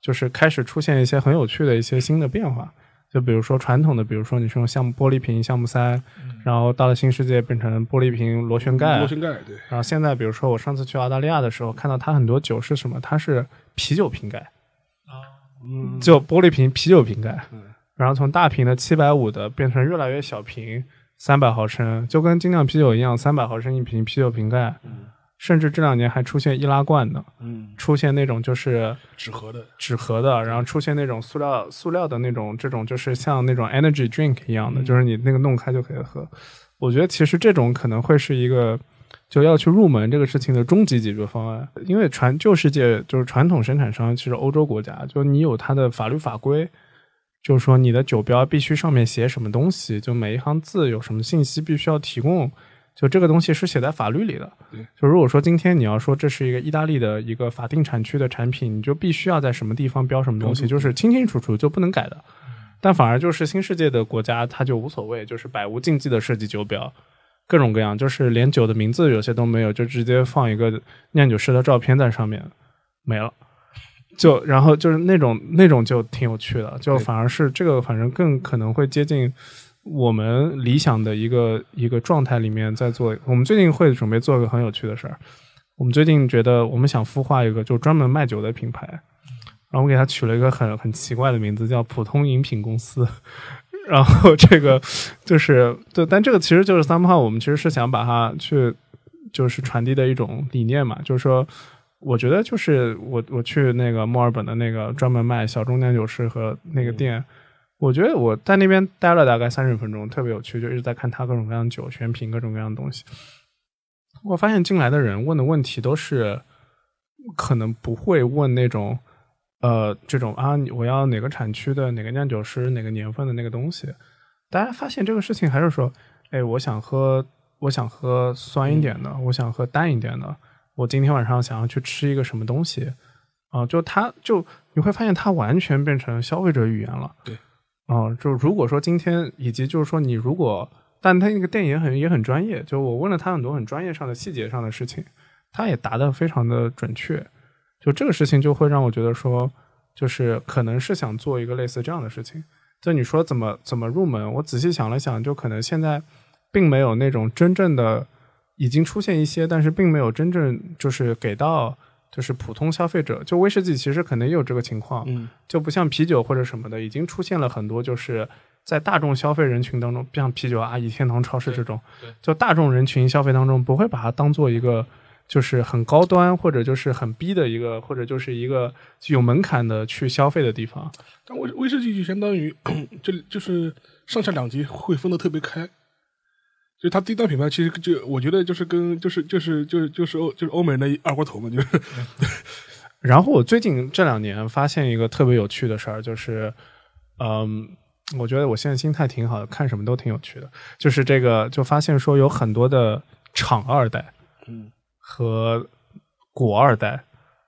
[SPEAKER 2] 就是开始出现一些很有趣的一些新的变化。就比如说传统的，比如说你是用橡木玻璃瓶、橡木塞，然后到了新世界变成玻璃瓶、螺旋盖，
[SPEAKER 3] 螺旋盖对，
[SPEAKER 2] 然后现在，比如说我上次去澳大利亚的时候，看到它很多酒是什么？它是啤酒瓶盖，
[SPEAKER 4] 啊，
[SPEAKER 3] 嗯，
[SPEAKER 2] 就玻璃瓶啤酒瓶盖
[SPEAKER 3] 嗯，
[SPEAKER 2] 然后从大瓶的七百五的变成越来越小瓶，三百毫升，就跟精酿啤酒一样，三百毫升一瓶啤酒瓶盖，甚至这两年还出现易拉罐的，
[SPEAKER 3] 嗯，
[SPEAKER 2] 出现那种就是
[SPEAKER 3] 纸盒的，
[SPEAKER 2] 纸盒的，然后出现那种塑料塑料的那种这种就是像那种 energy drink 一样的，
[SPEAKER 3] 嗯
[SPEAKER 2] 就是你那个弄开就可以喝。我觉得其实这种可能会是一个就要去入门这个事情的终极解决方案，因为传旧世界就是传统生产商，其实欧洲国家就你有它的法律法规。就是说，你的酒标必须上面写什么东西，就每一行字有什么信息必须要提供，就这个东西是写在法律里的。
[SPEAKER 3] 对，
[SPEAKER 2] 就如果说今天你要说这是一个意大利的一个法定产区的产品，你就必须要在什么地方标什么东西，就是清清楚楚就不能改的。但反而就是新世界的国家，它就无所谓，就是百无禁忌的设计酒标，各种各样，就是连酒的名字有些都没有，就直接放一个酿酒师的照片在上面，没了。就然后就是那种那种就挺有趣的，就反而是这个反正更可能会接近我们理想的一个一个状态里面在做。我们最近会准备做一个很有趣的事儿，我们最近觉得我们想孵化一个就专门卖酒的品牌，然后我给它取了一个很很奇怪的名字，叫普通饮品公司。然后这个就是对，但这个其实就是三号，我们其实是想把它去就是传递的一种理念嘛，就是说。我觉得就是我我去那个墨尔本的那个专门卖小众酿酒师和那个店，我觉得我在那边待了大概三十分钟，特别有趣，就一直在看他各种各样的酒，选品各种各样的东西。我发现进来的人问的问题都是可能不会问那种呃这种啊，我要哪个产区的哪个酿酒师哪个年份的那个东西。大家发现这个事情还是说，哎，我想喝我想喝酸一点的，我想喝淡一点的。我今天晚上想要去吃一个什么东西，啊、就他就你会发现他完全变成消费者语言了。
[SPEAKER 3] 对，
[SPEAKER 2] 啊、就如果说今天以及就是说你如果，但他那个店也很也很专业，就我问了他很多很专业上的细节上的事情，他也答得非常的准确。就这个事情就会让我觉得说，就是可能是想做一个类似这样的事情。就你说怎么怎么入门，我仔细想了想，就可能现在并没有那种真正的。已经出现一些，但是并没有真正就是给到就是普通消费者。就威士忌其实可能也有这个情况，
[SPEAKER 3] 嗯，
[SPEAKER 2] 就不像啤酒或者什么的，已经出现了很多就是在大众消费人群当中，像啤酒啊、以天堂超市这种就大众人群消费当中不会把它当做一个就是很高端或者就是很逼的一个，或者就是一个有门槛的去消费的地方。
[SPEAKER 3] 但威威士忌就相当于 就就是上下两级会分的特别开。就它低端品牌，其实就我觉得就是跟就是就是就是就是欧就是欧美人的二锅头嘛，就是。
[SPEAKER 2] 然后我最近这两年发现一个特别有趣的事儿，就是，嗯，我觉得我现在心态挺好的，看什么都挺有趣的。就是这个，就发现说有很多的厂二代，
[SPEAKER 3] 嗯，
[SPEAKER 2] 和果二代，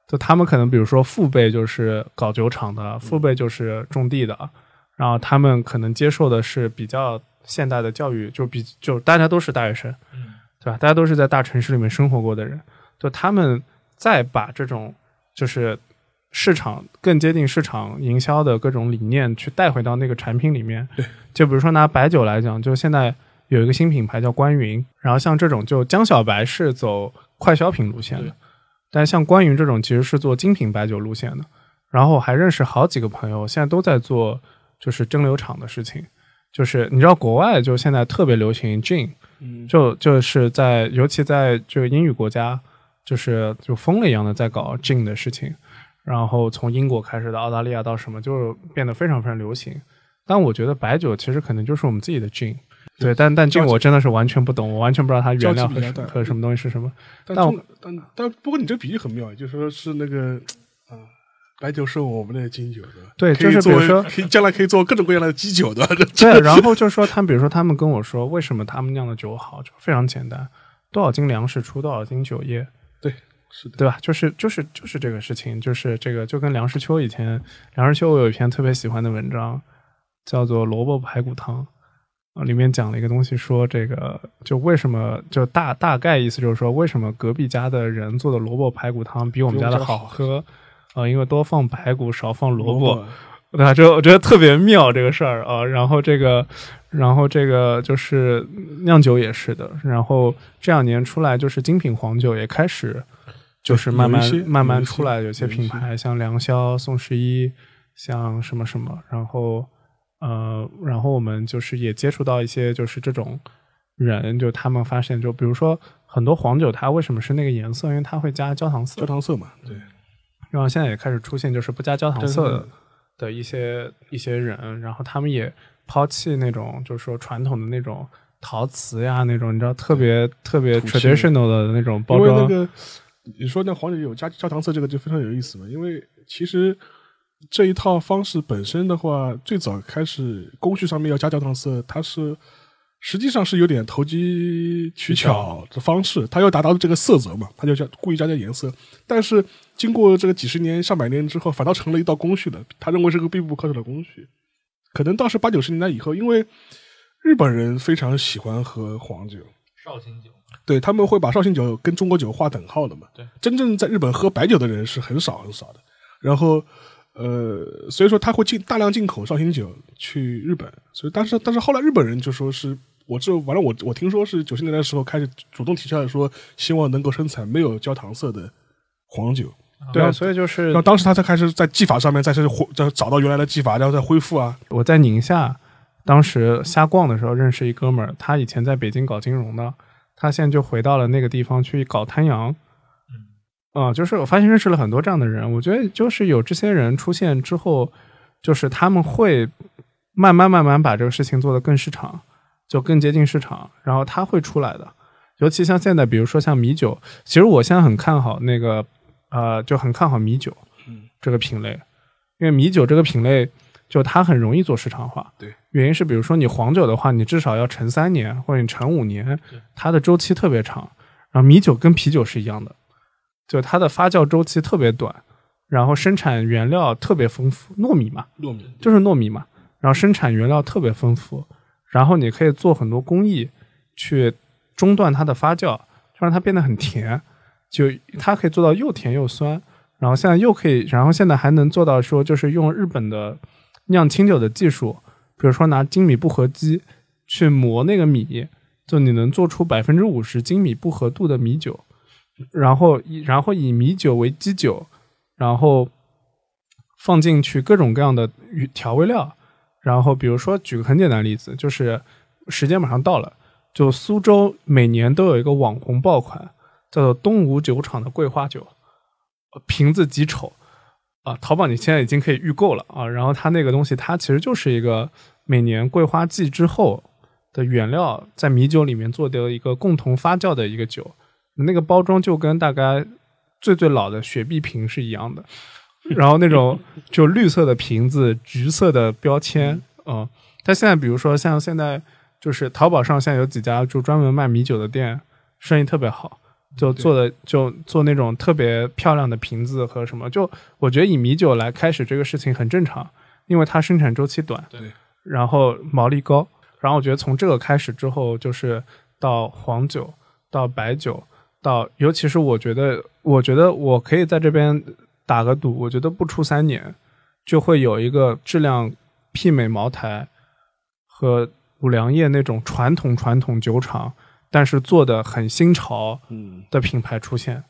[SPEAKER 2] 就他们可能比如说父辈就是搞酒厂的，父辈就是种地的，然后他们可能接受的是比较现代的教育，就比就大家都是大学生，
[SPEAKER 4] 嗯
[SPEAKER 2] 对吧？大家都是在大城市里面生活过的人，就他们再把这种就是市场更接近市场营销的各种理念去带回到那个产品里面。对就比如说拿白酒来讲，就现在有一个新品牌叫关云，然后像这种就江小白是走快消品路线的，但像关云这种其实是做精品白酒路线的。然后我还认识好几个朋友，现在都在做就是蒸馏厂的事情。就是你知道国外就现在特别流行 gin，
[SPEAKER 3] 嗯，
[SPEAKER 2] 就就是在尤其在这个英语国家，就是就疯了一样的在搞 gin 的事情。然后从英国开始到澳大利亚到什么，就变得非常非常流行。但我觉得白酒其实可能就是我们自己的 gin，对，但但 gin 我真的是完全不懂，我完全不知道它原料和和什么东西是什么。但
[SPEAKER 3] 但但但不过你这个比喻很妙，就是说是那个啊，白酒是我们的金酒的，
[SPEAKER 2] 对就是比如说
[SPEAKER 3] 可以将来可以做各种各样的基酒的，
[SPEAKER 2] 对，然后就是说他们，比如说他们跟我说，为什么他们酿的酒好，就非常简单，多少斤粮食出多少斤酒液，对
[SPEAKER 3] 是的，
[SPEAKER 2] 对吧？就是就是就是这个事情，就是这个就跟梁实秋以前，梁实秋我有一篇特别喜欢的文章，叫做《萝卜排骨汤》啊，里面讲了一个东西，说这个就为什么就大大概意思就是说，为什么隔壁家的人做的萝卜排骨汤比我们家的好喝啊？因为多放排骨，少放萝卜。对吧？就我觉得特别妙这个事儿啊。然后这个，然后这个就是酿酒也是的。然后这两年出来就是精品黄酒也开始，就是慢慢慢慢出来，有些品牌像良宵、宋十一，像什么什么。然后呃，然后我们就是也接触到一些就是这种人，就他们发现，就比如说很多黄酒它为什么是那个颜色？因为它会加焦糖色
[SPEAKER 3] 焦。糖色嘛，对，
[SPEAKER 2] 然后现在也开始出现就是不加焦糖色的的一些一些人，然后他们也抛弃那种就是说传统的那种陶瓷呀那种你知道特别特别 traditional 的那种包装，
[SPEAKER 3] 因为那个你说那黄酒有加焦糖色，这个就非常有意思嘛。因为其实这一套方式本身的话，最早开始工序上面要加焦糖色，它是实际上是有点投机取巧的方式，它要达到这个色泽嘛，它就加故意加点颜色。但是经过这个几十年、上百年之后，反倒成了一道工序了。他认为是个必不可少的工序。可能到是八九十年代以后，因为日本人非常喜欢喝黄酒，
[SPEAKER 4] 绍兴酒，
[SPEAKER 3] 对他们会把绍兴酒跟中国酒划等号的嘛。
[SPEAKER 4] 对，
[SPEAKER 3] 真正在日本喝白酒的人是很少很少的。然后，呃，所以说他会进大量进口绍兴酒去日本。所以，但是但是后来日本人就说是，我这反正我我听说是九十年代的时候开始主动提出来说，希望能够生产没有焦糖色的黄酒。
[SPEAKER 2] 对，
[SPEAKER 3] 啊
[SPEAKER 2] 所以就是
[SPEAKER 3] 然后当时他才开始在技法上面再是恢再找到原来的技法，然后再恢复啊。
[SPEAKER 2] 我在宁夏当时瞎逛的时候认识一哥们儿，他以前在北京搞金融的，他现在就回到了那个地方去搞滩羊。啊、就是我发现认识了很多这样的人，我觉得就是有这些人出现之后，就是他们会慢慢慢慢把这个事情做得更市场，就更接近市场，然后它会出来的。尤其像现在，比如说像米酒，其实我现在很看好那个呃，就很看好米酒
[SPEAKER 3] 嗯
[SPEAKER 2] 这个品类，因为米酒这个品类就它很容易做市场化。
[SPEAKER 3] 对，
[SPEAKER 2] 原因是比如说你黄酒的话，你至少要陈三年或者你陈五年，它的周期特别长。然后米酒跟啤酒是一样的，就它的发酵周期特别短，然后生产原料特别丰富，糯米嘛，
[SPEAKER 3] 糯米
[SPEAKER 2] 就是糯米嘛，然后生产原料特别丰富，然后你可以做很多工艺去中断它的发酵，就让它变得很甜，就它可以做到又甜又酸，然后现在又可以，然后现在还能做到说就是用日本的酿清酒的技术，比如说拿精米不合机去磨那个米，就你能做出百分之五十精米不合度的米酒，然后以然后以米酒为基酒，然后放进去各种各样的调味料，然后比如说举个很简单的例子，就是时间马上到了，就苏州每年都有一个网红爆款，叫做东吴酒厂的桂花酒，瓶子极丑啊，淘宝你现在已经可以预购了啊。然后它那个东西，它其实就是一个每年桂花季之后的原料在米酒里面做的一个共同发酵的一个酒，那个包装就跟大概最最老的雪碧瓶是一样的。然后那种就绿色的瓶子、橘色的标签，嗯，但现在比如说像现在就是淘宝上现在有几家就专门卖米酒的店，生意特别好，就做的就做那种特别漂亮的瓶子和什么，就我觉得以米酒来开始这个事情很正常，因为它生产周期短，
[SPEAKER 4] 对，
[SPEAKER 2] 然后毛利高，然后我觉得从这个开始之后，就是到黄酒，到白酒，到尤其是我觉得，我觉得我可以在这边打个赌，我觉得不出三年，就会有一个质量媲美茅台和五粮液那种传统传统酒厂，但是做的很新潮
[SPEAKER 3] 嗯
[SPEAKER 2] 的品牌出现。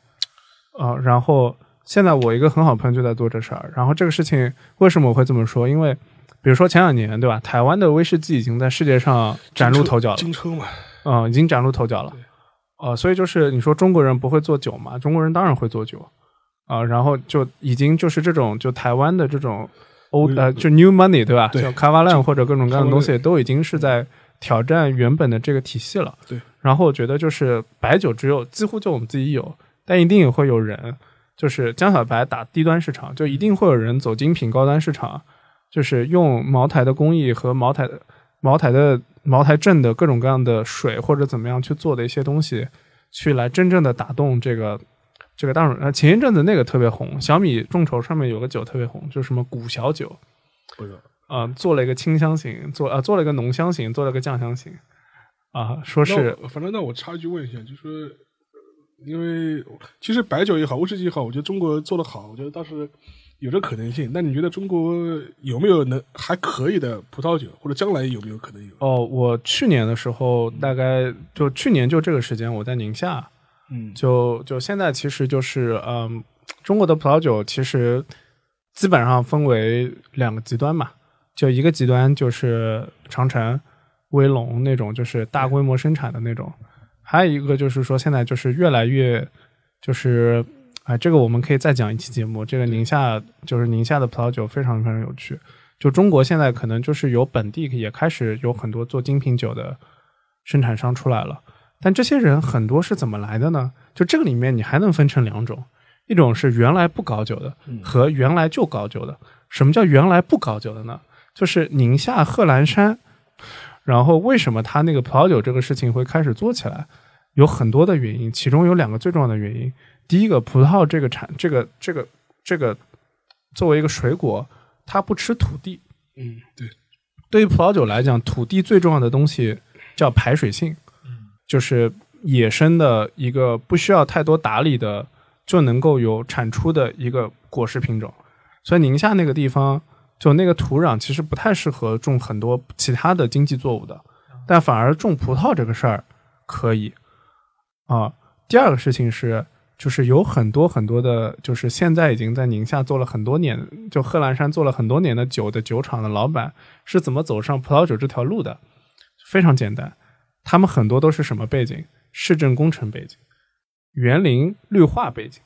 [SPEAKER 2] 啊、然后现在我一个很好朋友就在做这事儿，然后这个事情为什么我会这么说？因为比如说前两年，对吧？台湾的威士忌已经在世界上崭露头角了，
[SPEAKER 3] 金车嘛，
[SPEAKER 2] 嗯，已经崭露头角了
[SPEAKER 3] 对。
[SPEAKER 2] 呃，所以就是你说中国人不会做酒嘛？中国人当然会做酒啊、然后就已经就是这种就台湾的这种欧
[SPEAKER 3] 嗯
[SPEAKER 2] 呃就 new money 对吧？
[SPEAKER 3] 对
[SPEAKER 2] 就卡瓦兰或者各种各样的东西都已经是在挑战原本的这个体系了。
[SPEAKER 3] 对。
[SPEAKER 2] 然后我觉得就是白酒只有几乎就我们自己有，但一定也会有人就是江小白打低端市场，就一定会有人走精品高端市场，就是用茅台的工艺和茅台的茅台的茅台镇的各种各样的水或者怎么样去做的一些东西，去来真正的打动这个这个大众。呃，前一阵子那个特别红，小米众筹上面有个酒特别红，就是什么古小酒，
[SPEAKER 3] 不是啊。
[SPEAKER 2] 呃，做了一个清香型，做啊做了一个浓香型，做了个酱香型，啊、说是
[SPEAKER 3] 反正那我插一句问一下，就是说因为其实白酒也好，威士忌也好，我觉得中国做的好，我觉得倒是有这可能性。那你觉得中国有没有能还可以的葡萄酒，或者将来有没有可能有？
[SPEAKER 2] 哦，我去年的时候大概就去年就这个时间，我在宁夏，
[SPEAKER 3] 嗯，
[SPEAKER 2] 就就现在其实就是嗯，中国的葡萄酒其实基本上分为两个极端嘛，就一个极端就是长城、威龙那种，就是大规模生产的那种，还有一个就是说现在就是越来越就是啊、这个我们可以再讲一期节目。这个宁夏就是宁夏的葡萄酒非常非常有趣。就中国现在可能就是有本地也开始有很多做精品酒的生产商出来了，但这些人很多是怎么来的呢？就这个里面你还能分成两种，一种是原来不搞酒的
[SPEAKER 3] 嗯
[SPEAKER 2] 和原来就搞酒的。什么叫原来不搞酒的呢？就是宁夏贺兰山，然后为什么他那个葡萄酒这个事情会开始做起来？有很多的原因，其中有两个最重要的原因。第一个，葡萄这个产这个这个这个作为一个水果，它不吃土地。
[SPEAKER 3] 嗯，对，
[SPEAKER 2] 对于葡萄酒来讲，土地最重要的东西叫排水性，
[SPEAKER 4] 嗯
[SPEAKER 2] 就是野生的一个不需要太多打理的就能够有产出的一个果实品种。所以宁夏那个地方，就那个土壤其实不太适合种很多其他的经济作物的，但反而种葡萄这个事儿可以啊。第二个事情是，就是有很多很多的，就是现在已经在宁夏做了很多年，就贺兰山做了很多年的酒的酒厂的老板是怎么走上葡萄酒这条路的？非常简单，他们很多都是什么背景？市政工程背景、园林绿化背景，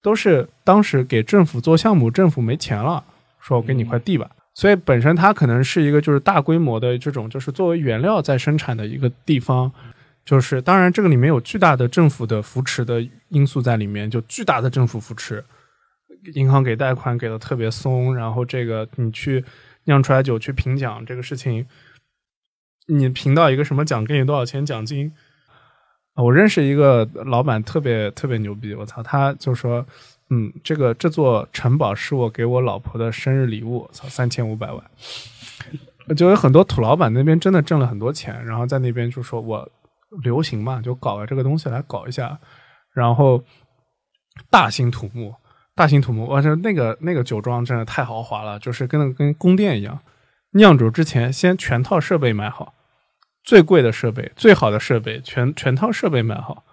[SPEAKER 2] 都是当时给政府做项目，政府没钱了，说我给你块地吧。所以本身它可能是一个就是大规模的这种就是作为原料在生产的一个地方，就是当然这个里面有巨大的政府的扶持的因素在里面，就巨大的政府扶持，银行给贷款给的特别松，然后这个你去酿出来酒去评奖这个事情，你评到一个什么奖，给你多少钱奖金？我认识一个老板特别特别牛逼，我操，他就说，嗯，这个这座城堡是我给我老婆的生日礼物，操，三千五百万。就有很多土老板那边真的挣了很多钱，然后在那边就说我流行嘛，就搞个这个东西来搞一下，然后大兴土木，大兴土木，哇，这那个那个酒庄真的太豪华了，就是跟跟宫殿一样。酿酒之前先全套设备买好，最贵的设备、最好的设备，全全套设备买好。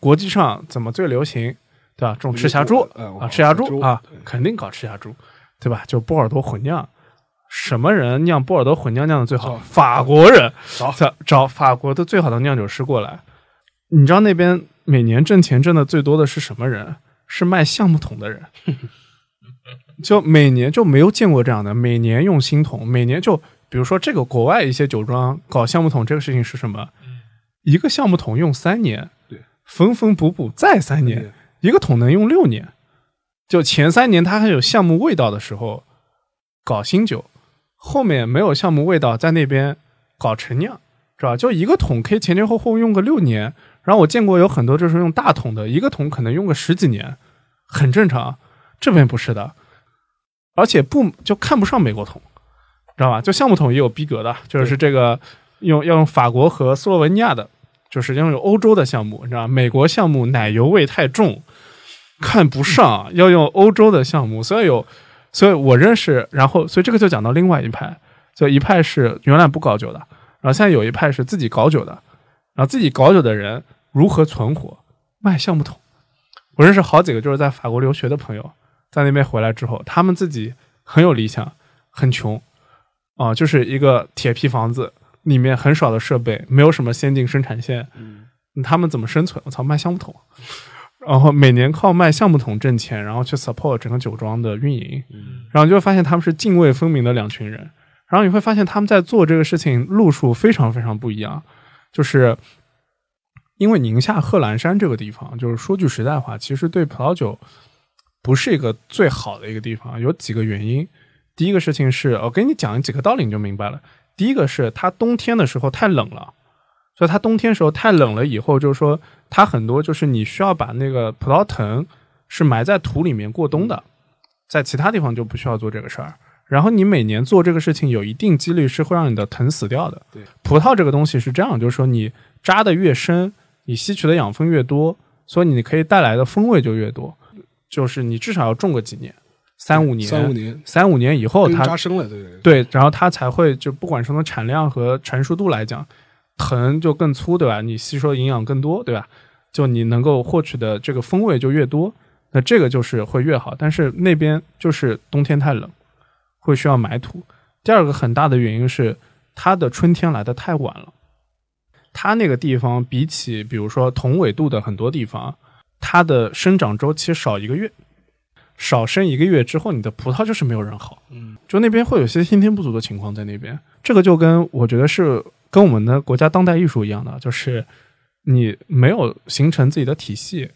[SPEAKER 2] 国际上怎么最流行，对吧？种赤霞珠
[SPEAKER 3] 嗯
[SPEAKER 2] 啊，赤霞珠啊，肯定搞赤霞珠，对吧？就波尔多混酿，什么人酿波尔多混酿酿的最好？法国人
[SPEAKER 3] 找
[SPEAKER 2] 找找法国的最好的酿酒师过来。你知道那边每年挣钱挣的最多的是什么人？是卖橡木桶的人。就每年就没有见过这样的，每年用新桶，每年就比如说这个国外一些酒庄搞橡木桶这个事情是什么？
[SPEAKER 4] 嗯
[SPEAKER 2] 一个橡木桶用三年，
[SPEAKER 3] 对，
[SPEAKER 2] 缝缝补补再三年，一个桶能用六年。就前三年它还有橡木味道的时候搞新酒，后面没有橡木味道，在那边搞陈酿，知道吧？就一个桶可以前前后后用个六年。然后我见过有很多就是用大桶的，一个桶可能用个十几年，很正常。这边不是的，而且不就看不上美国桶，知道吧？就橡木桶也有逼格的，就是这个用要用法国和斯洛文尼亚的，就是要用欧洲的项目，你知道吧？美国项目奶油味太重，看不上，要用欧洲的项目，所以有，所以我认识，然后所以这个就讲到另外一派，就一派是原来不搞酒的，然后现在有一派是自己搞酒的，然后自己搞酒的人如何存活，卖橡木桶。我认识好几个就是在法国留学的朋友，在那边回来之后，他们自己很有理想，很穷，啊、就是一个铁皮房子，里面很少的设备，没有什么先进生产线，
[SPEAKER 3] 嗯
[SPEAKER 2] 他们怎么生存？我操，卖橡木桶，然后每年靠卖橡木桶挣钱，然后去 support 整个酒庄的运营，
[SPEAKER 3] 嗯
[SPEAKER 2] 然后就会发现他们是泾渭分明的两群人，然后你会发现他们在做这个事情路数非常非常不一样，就是因为宁夏贺兰山这个地方，就是说句实在话，其实对葡萄酒不是一个最好的一个地方，有几个原因。第一个事情是，我跟你讲几个道理你就明白了。第一个是它冬天的时候太冷了，所以它冬天时候太冷了以后，就是说它很多就是你需要把那个葡萄藤是埋在土里面过冬的，在其他地方就不需要做这个事儿。然后你每年做这个事情，有一定几率是会让你的藤死掉的。
[SPEAKER 3] 对，
[SPEAKER 2] 葡萄这个东西是这样，就是说你扎的越深，你吸取的养分越多，所以你可以带来的风味就越多。就是你至少要种个几年，三五年，
[SPEAKER 3] 三五年，
[SPEAKER 2] 三五年以后它
[SPEAKER 3] 扎深了，对
[SPEAKER 2] 然后它才会就不管是从产量和成熟度来讲，藤就更粗，对吧？你吸收营养更多，对吧？就你能够获取的这个风味就越多，那这个就是会越好。但是那边就是冬天太冷，会需要埋土。第二个很大的原因是它的春天来的太晚了，它那个地方比起比如说同纬度的很多地方，它的生长周期少一个月。少生一个月之后，你的葡萄就是没有人好。
[SPEAKER 3] 嗯，
[SPEAKER 2] 就那边会有些先天不足的情况在那边。这个就跟我觉得是跟我们的国家当代艺术一样的，就是你没有形成自己的体系，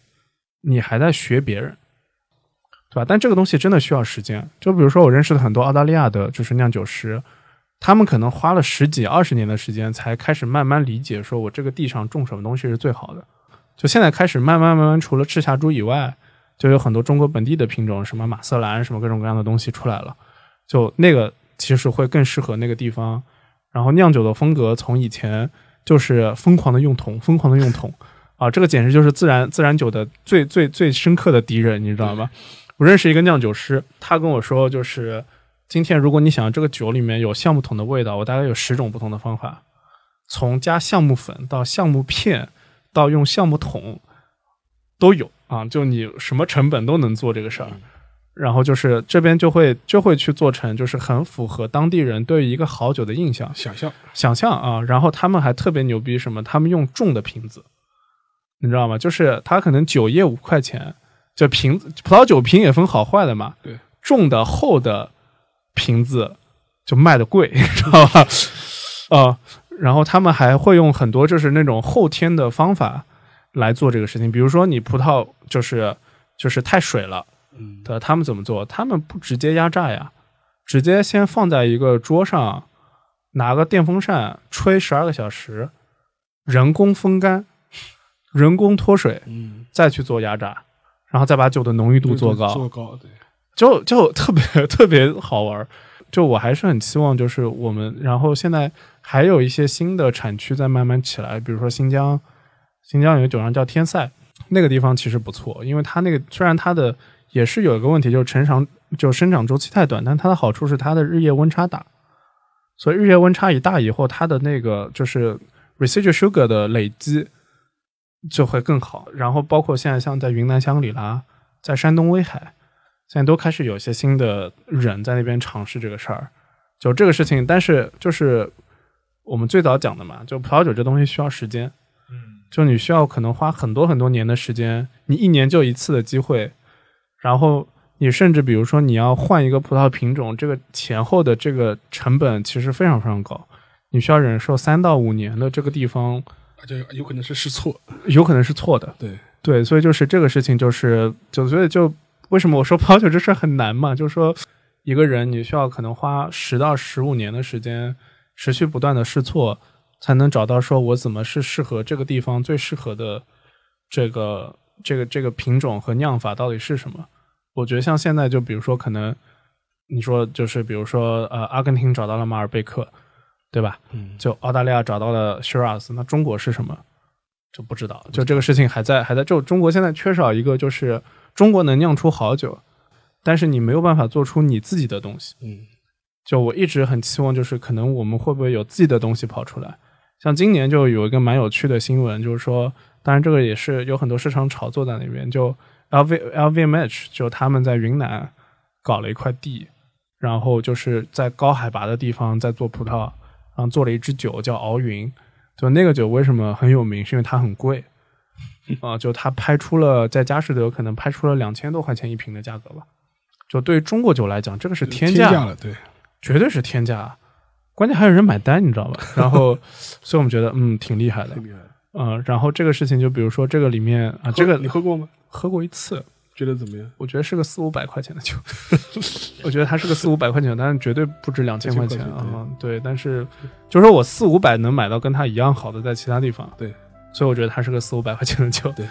[SPEAKER 2] 你还在学别人，对吧？但这个东西真的需要时间。就比如说我认识的很多澳大利亚的就是酿酒师，他们可能花了十几二十年的时间，才开始慢慢理解，说我这个地上种什么东西是最好的。就现在开始慢慢慢慢，除了赤霞珠以外，就有很多中国本地的品种，什么马瑟兰，什么各种各样的东西出来了。就那个其实会更适合那个地方。然后酿酒的风格从以前就是疯狂的用桶，疯狂的用桶啊，这个简直就是自然自然酒的最最最深刻的敌人，你知道吗？我认识一个酿酒师，他跟我说，就是今天如果你想这个酒里面有橡木桶的味道，我大概有十种不同的方法，从加橡木粉到橡木片到用橡木桶都有啊，就你什么成本都能做这个事儿。然后就是这边就会就会去做成，就是很符合当地人对于一个好酒的印象
[SPEAKER 3] 想象，
[SPEAKER 2] 想象啊。然后他们还特别牛逼，什么？他们用重的瓶子，你知道吗？就是他可能酒业五块钱，就瓶子葡萄酒瓶也分好坏的嘛。
[SPEAKER 3] 对，
[SPEAKER 2] 重的厚的瓶子就卖的贵，你知道吧？啊、然后他们还会用很多就是那种后天的方法来做这个事情，比如说你葡萄就是就是太水了。
[SPEAKER 3] 嗯，
[SPEAKER 2] 对，他们怎么做？他们不直接压榨呀，直接先放在一个桌上，拿个电风扇吹十二个小时，人工风干，人工脱水，
[SPEAKER 3] 嗯，
[SPEAKER 2] 再去做压榨，然后再把酒的浓郁度做高，
[SPEAKER 3] 做高，对，
[SPEAKER 2] 就就特别 特别好玩。就我还是很期望，就是我们，然后现在还有一些新的产区在慢慢起来，比如说新疆，新疆有个酒庄叫天赛，那个地方其实不错，因为它那个虽然它的也是有一个问题，就是成长就生长周期太短，但它的好处是它的日夜温差大，所以日夜温差一大以后，它的那个就是 residual sugar 的累积就会更好。然后包括现在像在云南香格里拉，在山东威海，现在都开始有一些新的人在那边尝试这个事儿。就这个事情，但是就是我们最早讲的嘛，就葡萄酒这东西需要时间，就你需要可能花很多很多年的时间，你一年就一次的机会，然后你甚至比如说你要换一个葡萄品种，这个前后的这个成本其实非常非常高，你需要忍受三到五年的这个地方
[SPEAKER 3] 而且有可能是试错，
[SPEAKER 2] 有可能是错的，
[SPEAKER 3] 对，
[SPEAKER 2] 对，所以就是这个事情，就是就所以就为什么我说葡萄酒这事儿很难嘛？就是说一个人你需要可能花十到十五年的时间，持续不断的试错，才能找到说我怎么是适合这个地方最适合的这个这个这个品种和酿法到底是什么？我觉得像现在就比如说可能你说就是比如说呃阿根廷找到了马尔贝克，对吧？
[SPEAKER 3] 嗯，
[SPEAKER 2] 就澳大利亚找到了 Shiraz，那中国是什么？就不知道。就这个事情还在还在，就中国现在缺少一个，就是中国能酿出好酒，但是你没有办法做出你自己的东西。
[SPEAKER 3] 嗯，
[SPEAKER 2] 就我一直很期望，就是可能我们会不会有自己的东西跑出来？像今年就有一个蛮有趣的新闻，就是说，当然这个也是有很多市场炒作在那边，就 LV LVMH 就他们在云南搞了一块地，然后就是在高海拔的地方在做葡萄，然后做了一支酒叫敖云。就那个酒为什么很有名，是因为它很贵啊、就它拍出了在佳士得可能拍出了两千多块钱一瓶的价格吧。就对于中国酒来讲，这个是天价，
[SPEAKER 3] 价了，对，
[SPEAKER 2] 绝对是天价。关键还有人买单，你知道吧？然后，所以我们觉得嗯挺厉害的
[SPEAKER 3] 挺，厉害了。
[SPEAKER 2] 嗯、然后这个事情就比如说这个里面啊，这个
[SPEAKER 3] 你喝过吗？
[SPEAKER 2] 喝过一次，
[SPEAKER 3] 觉得怎么样？
[SPEAKER 2] 我觉得是个四五百块钱的酒，我觉得它是个四五百块钱，但是绝对不止两千块钱
[SPEAKER 3] 2000块钱
[SPEAKER 2] 啊。对，但是就是说我四五百能买到跟它一样好的，在其他地方。
[SPEAKER 3] 对，
[SPEAKER 2] 所以我觉得它是个四五百块钱的酒。
[SPEAKER 3] 对。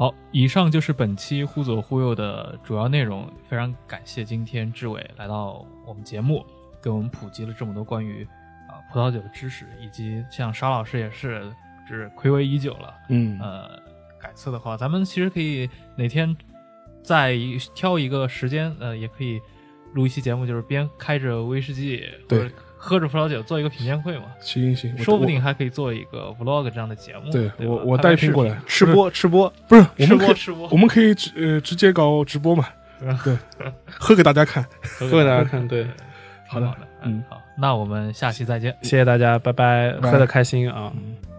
[SPEAKER 4] 好，以上就是本期忽左忽右的主要内容。非常感谢今天志伟来到我们节目，给我们普及了这么多关于啊、葡萄酒的知识，以及像沙老师也是就是暌违已久了。
[SPEAKER 3] 嗯
[SPEAKER 4] 呃，改次的话，咱们其实可以哪天再挑一个时间，呃，也可以录一期节目，就是边开着威士忌，
[SPEAKER 3] 对
[SPEAKER 4] 或者喝着葡萄酒，做一个品鉴会嘛。
[SPEAKER 3] 行行，我
[SPEAKER 4] 说不定还可以做一个 vlog 这样的节目。
[SPEAKER 3] 对
[SPEAKER 4] 对
[SPEAKER 3] 我我带一瓶过来
[SPEAKER 2] 吃播吃播，
[SPEAKER 3] 不是我
[SPEAKER 4] 吃
[SPEAKER 3] 们可以
[SPEAKER 4] 播吃播
[SPEAKER 3] 我，们可以直呃直接搞直播嘛？对，喝给大家看。
[SPEAKER 2] 喝给大家看，对，
[SPEAKER 4] 好的，
[SPEAKER 3] 好的
[SPEAKER 4] 嗯，好，那我们下期再见。
[SPEAKER 2] 谢谢大家，拜拜，
[SPEAKER 3] 拜
[SPEAKER 2] 喝的开心啊。
[SPEAKER 3] 嗯。